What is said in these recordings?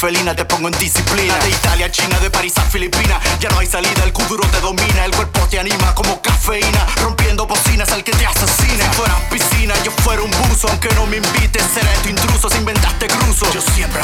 felina, te pongo en disciplina. De Italia a China, de París a Filipinas. Ya no hay salida, el kuduro te domina. El cuerpo te anima como cafeína. Rompiendo bocinas al que te asesina. Si fuera piscina, yo fuera un buzo. Aunque no me invites, seré tu intruso. Si inventaste cruzo, yo siempre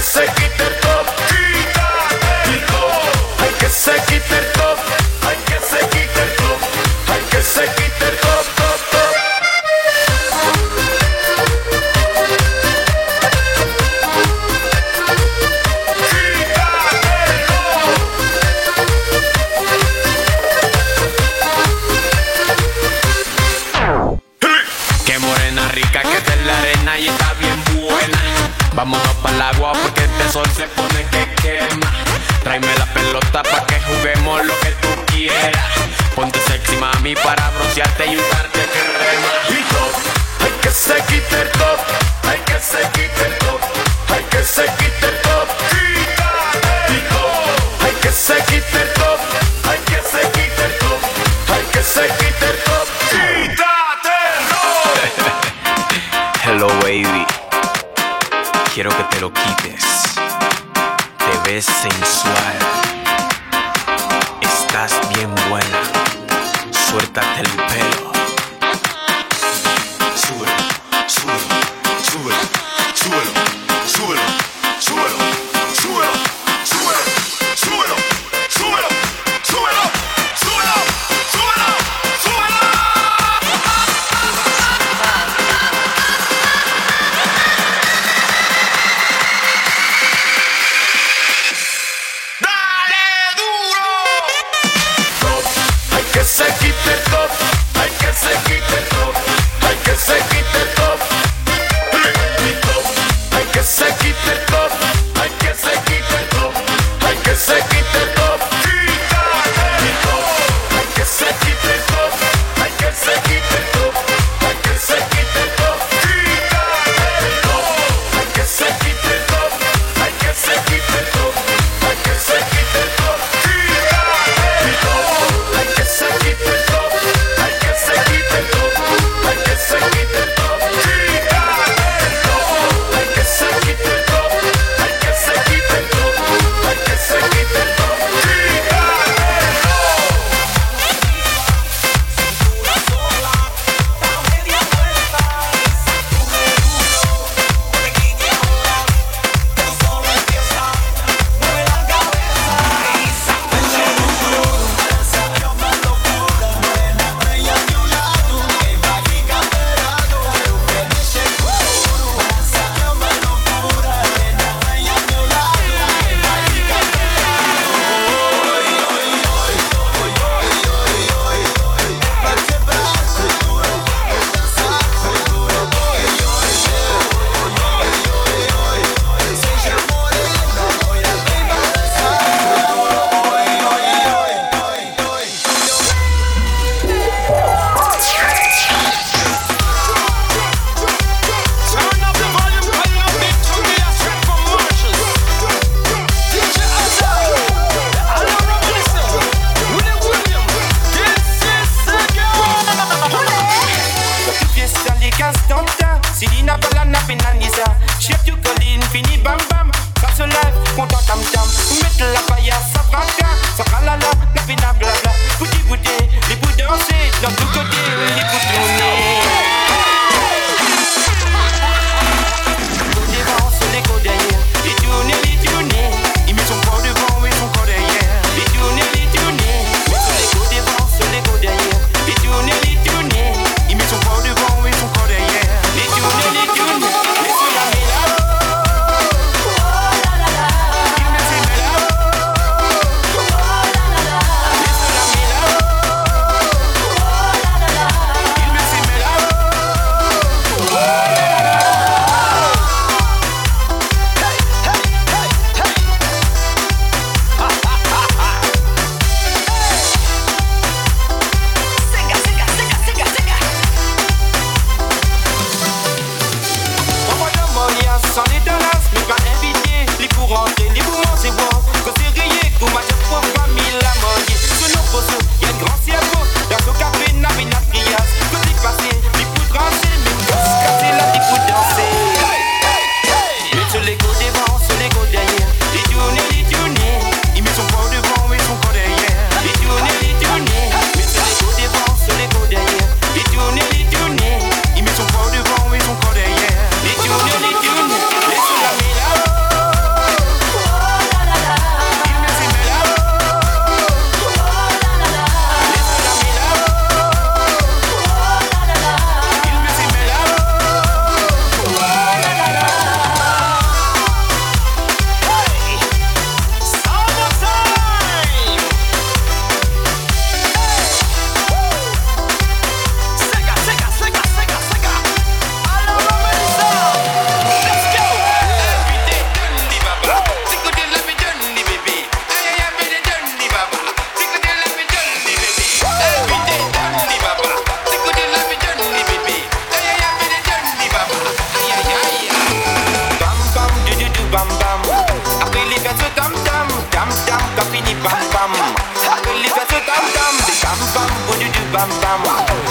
se quite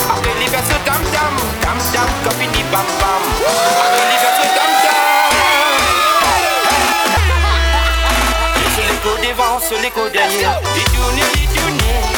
I believe it's a dum dum, dum dum, guppity bum bum. I believe it's a dum dum. C'est l'écho devant, c'est l'écho derrière. Dis-tu, dis-tu.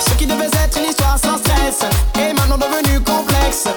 Ce qui devait être une histoire sans stress est maintenant devenu complexe.